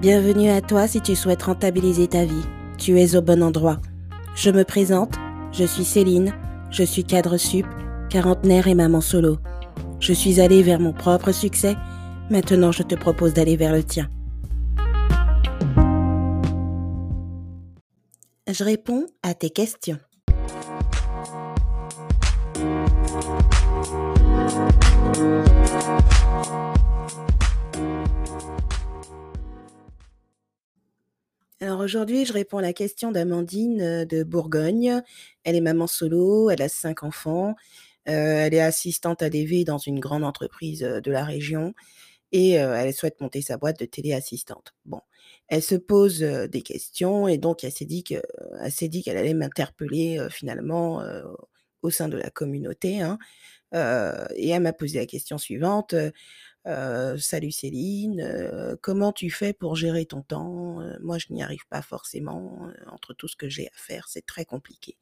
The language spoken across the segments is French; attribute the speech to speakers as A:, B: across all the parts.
A: Bienvenue à toi si tu souhaites rentabiliser ta vie. Tu es au bon endroit. Je me présente, je suis Céline, je suis cadre sup, quarantenaire et maman solo. Je suis allée vers mon propre succès, maintenant je te propose d'aller vers le tien. Je réponds à tes questions. Alors aujourd'hui, je réponds à la question d'Amandine euh, de Bourgogne. Elle est maman solo, elle a cinq enfants, euh, elle est assistante ADV dans une grande entreprise euh, de la région et elle souhaite monter sa boîte de téléassistante. Bon, elle se pose des questions et donc elle s'est dit qu'elle allait m'interpeller finalement au sein de la communauté. Hein. et elle m'a posé la question suivante. Salut Céline, comment tu fais pour gérer ton temps Moi, je n'y arrive pas forcément. entre tout ce que j'ai à faire, c'est très compliqué.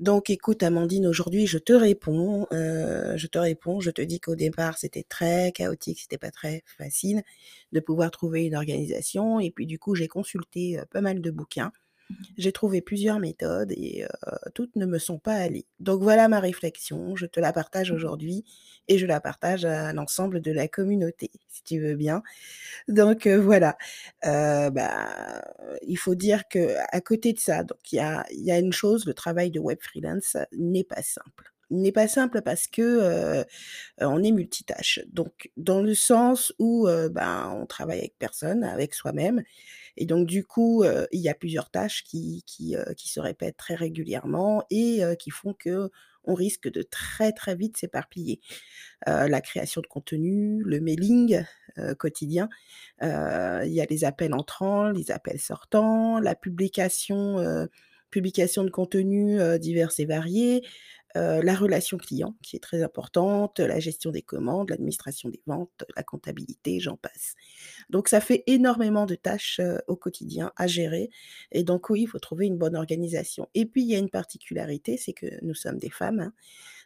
A: Donc, écoute, Amandine, aujourd'hui, je te réponds. je te réponds. Je te dis qu'au départ, c'était très chaotique, c'était pas très facile de pouvoir trouver une organisation. Et puis, du coup, j'ai consulté pas mal de bouquins. J'ai trouvé plusieurs méthodes et toutes ne me sont pas allées. Donc voilà ma réflexion, je te la partage aujourd'hui et je la partage à l'ensemble de la communauté, si tu veux bien. Donc voilà, bah, il faut dire que à côté de ça, donc il y a, y a une chose, le travail de web freelance n'est pas simple n'est pas simple parce que on est multitâche. Donc, dans le sens où ben, on travaille avec personne, avec soi-même, et donc, du coup, il y a plusieurs tâches qui, qui, qui se répètent très régulièrement et qui font que on risque de très très vite s'éparpiller. la création de contenu, le mailing quotidien, il y a les appels entrants, les appels sortants, la publication, publication de contenu divers et variés, la relation client qui est très importante, la gestion des commandes, l'administration des ventes, la comptabilité, j'en passe. Donc ça fait énormément de tâches au quotidien à gérer et donc oui, il faut trouver une bonne organisation. Et puis il y a une particularité, c'est que nous sommes des femmes. Hein.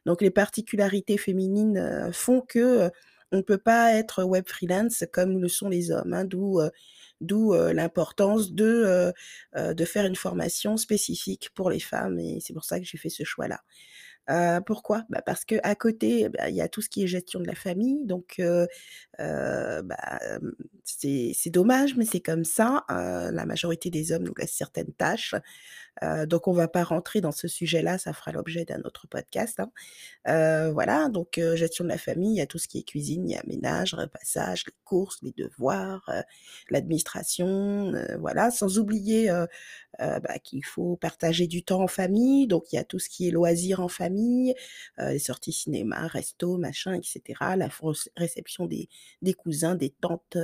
A: Donc les particularités féminines font que on ne peut pas être web freelance comme le sont les hommes, hein, d'où d'où l'importance de, de faire une formation spécifique pour les femmes et c'est pour ça que j'ai fait ce choix-là pourquoi? Bah, Parce qu'à côté, bah, il y a tout ce qui est gestion de la famille, donc bah, c'est dommage, mais c'est comme ça. la majorité des hommes nous laissent certaines tâches. Donc on va pas rentrer dans ce sujet-là, ça fera l'objet d'un autre podcast. Hein. voilà, donc gestion de la famille, il y a tout ce qui est cuisine, il y a ménage, repassage, les courses, les devoirs, l'administration, voilà, sans oublier qu'il faut partager du temps en famille, donc il y a tout ce qui est loisirs en famille, les sorties cinéma, resto, machin, etc., la réception des cousins, des tantes,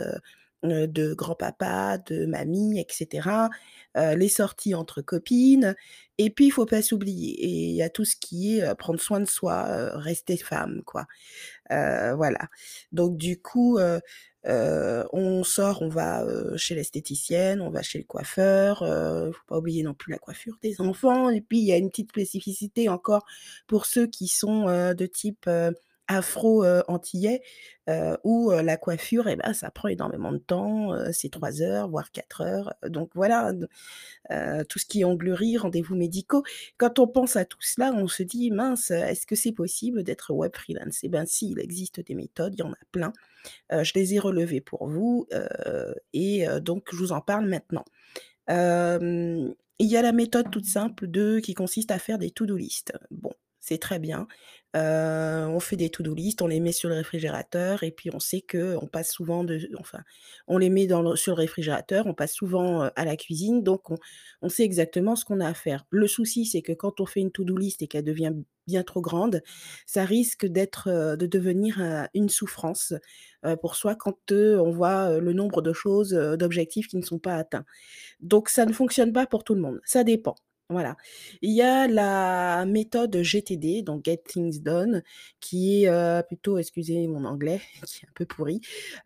A: de grand-papa, de mamie, etc., les sorties entre copines, et puis il faut pas s'oublier. Et il y a tout ce qui est prendre soin de soi, rester femme, quoi. voilà. Donc du coup, on sort, on va chez l'esthéticienne, on va chez le coiffeur. Il faut pas oublier non plus la coiffure des enfants. Et puis il y a une petite spécificité encore pour ceux qui sont de type afro-antillais, où la coiffure, eh ben, ça prend énormément de temps, c'est 3 heures, voire 4 heures. Donc voilà, tout ce qui est onglerie, rendez-vous médicaux. Quand on pense à tout cela, on se dit: «Mince, est-ce que c'est possible d'être web freelance?» Eh bien si, il existe des méthodes, il y en a plein. je les ai relevées pour vous, et donc je vous en parle maintenant. il y a la méthode toute simple de qui consiste à faire des to-do list. Bon, c'est très bien on fait des to-do list, on les met sur le réfrigérateur et puis on sait qu'on passe souvent de enfin, on les met sur le réfrigérateur, on passe souvent, à la cuisine, donc on sait exactement ce qu'on a à faire. Le souci, c'est que quand on fait une to-do list et qu'elle devient bien trop grande, ça risque d'être, de devenir, une souffrance, pour soi quand, on voit, le nombre de choses, d'objectifs qui ne sont pas atteints. Donc ça ne fonctionne pas pour tout le monde, ça dépend. Voilà. Il y a la méthode GTD, donc Get Things Done, qui est plutôt, excusez mon anglais, qui est un peu pourri.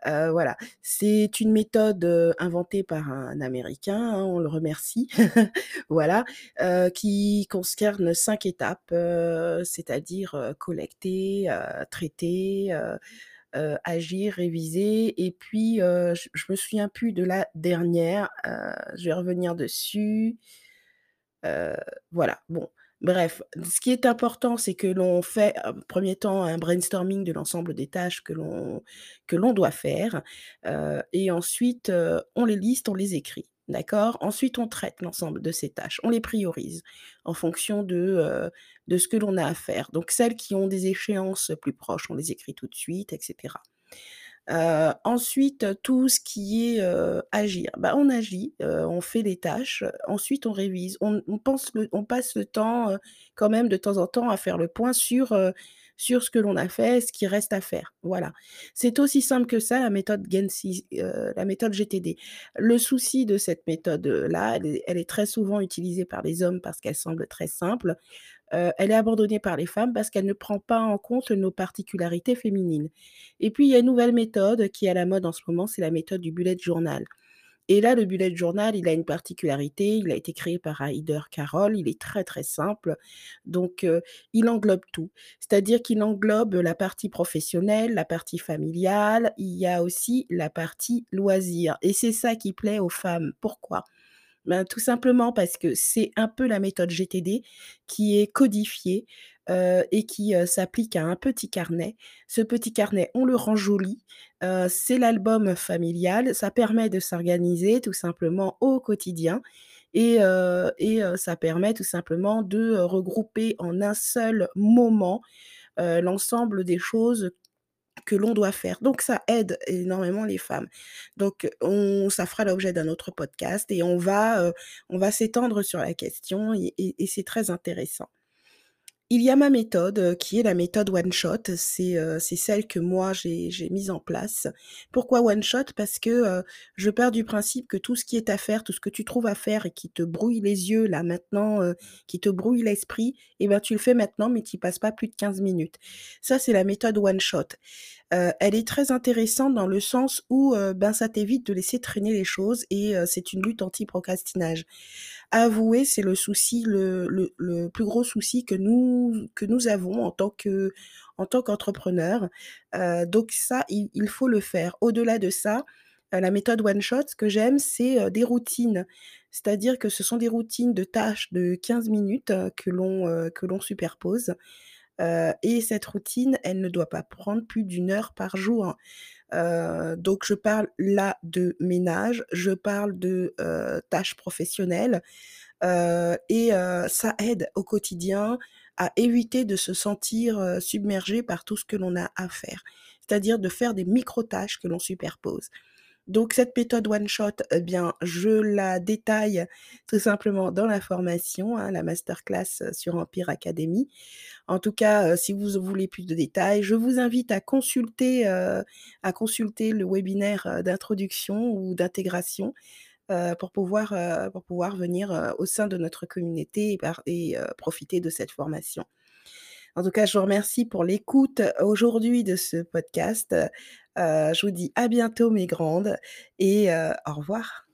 A: voilà. C'est une méthode inventée par un Américain, hein, on le remercie. voilà. qui concerne cinq étapes, c'est-à-dire collecter, traiter, agir, réviser et puis, je me souviens plus de la dernière, je vais revenir dessus. Voilà, bon, bref, ce qui est important, c'est que l'on fait, heu, 1er temps un brainstorming de l'ensemble des tâches que l'on doit faire, et ensuite, on les liste, on les écrit, d'accord? Ensuite, on traite l'ensemble de ces tâches, on les priorise en fonction de, de ce que l'on a à faire. Donc celles qui ont des échéances plus proches, on les écrit tout de suite et ensuite, tout ce qui est, agir, bah, on agit, on fait les tâches, ensuite on révise. On on le on passe le temps, quand même de temps en temps à faire le point sur, sur ce que l'on a fait, ce qui reste à faire, voilà. C'est aussi simple que ça la méthode Gensi la méthode GTD. Le souci de cette méthode, heu, là, elle elle est très souvent utilisée par les hommes parce qu'elle semble très simple. Heu, elle est abandonnée par les femmes parce qu'elle ne prend pas en compte nos particularités féminines et puis il y a une nouvelle méthode qui est à la mode en ce moment, c'est la méthode du bullet journal et là, le bullet journal, il a une particularité, il a été créé par Heider Carroll, il est très, très simple donc heu, il englobe tout. C'est-à-dire qu'il englobe la partie professionnelle, la partie familiale, il y a aussi la partie loisirs et c'est ça qui plaît aux femmes. Pourquoi? Ben, tout simplement parce que c'est un peu la méthode GTD qui est codifiée, et qui, s'applique à un petit carnet. Ce petit carnet, on le rend joli, c'est l'album familial, ça permet de s'organiser tout simplement au quotidien et ça permet tout simplement de, regrouper en un seul moment, l'ensemble des choses que l'on doit faire. Donc ça aide énormément les femmes. Donc on ça fera l'objet d'un autre podcast et on va, on va s'étendre sur la question et c'est très intéressant. Il y a ma méthode, heu, qui est la méthode one shot, c'est, c'est celle que moi j'ai mise en place. Pourquoi one shot? Parce que, heu, je pars du principe que tout ce qui est à faire, tout ce que tu trouves à faire et qui te brouille les yeux là maintenant, qui te brouille l'esprit et ben, tu le fais maintenant mais tu passes pas plus de 15 minutes. Ça, c'est la méthode one shot. Elle est très intéressante dans le sens où, ben, ça t'évite de laisser traîner les choses et c'est une lutte anti-procrastinage. Avouer, c'est le souci, le plus gros souci que nous que nous avons en tant que en tant qu'entrepreneurs, heu, donc ça, il faut le faire. Au-delà de ça, heu, la méthode one shot, ce que j'aime, c'est, heu, des routines. C'est-à-dire que ce sont des routines de tâches de 15 minutes, que l'on, que l'on superpose, et cette routine, elle ne doit pas prendre plus d'1 heure par jour. Donc je parle là de ménage, je parle de, tâches professionnelles, et ça aide au quotidien à éviter de se sentir, submergé par tout ce que l'on a à faire. C'est-à-dire de faire des micro tâches que l'on superpose. Donc cette méthode one shot, eh bien, je la détaille tout simplement dans la formation, hein, la masterclass sur Empire Academy. En tout cas, si vous voulez plus de détails, je vous invite à consulter, à consulter le webinaire, d'introduction ou d'intégration, pour pouvoir, heu, pour pouvoir venir, heu, au sein de notre communauté et profiter de cette formation. En tout cas, je vous remercie pour l'écoute aujourd'hui de ce podcast. Je vous dis à bientôt mes grandes et au revoir.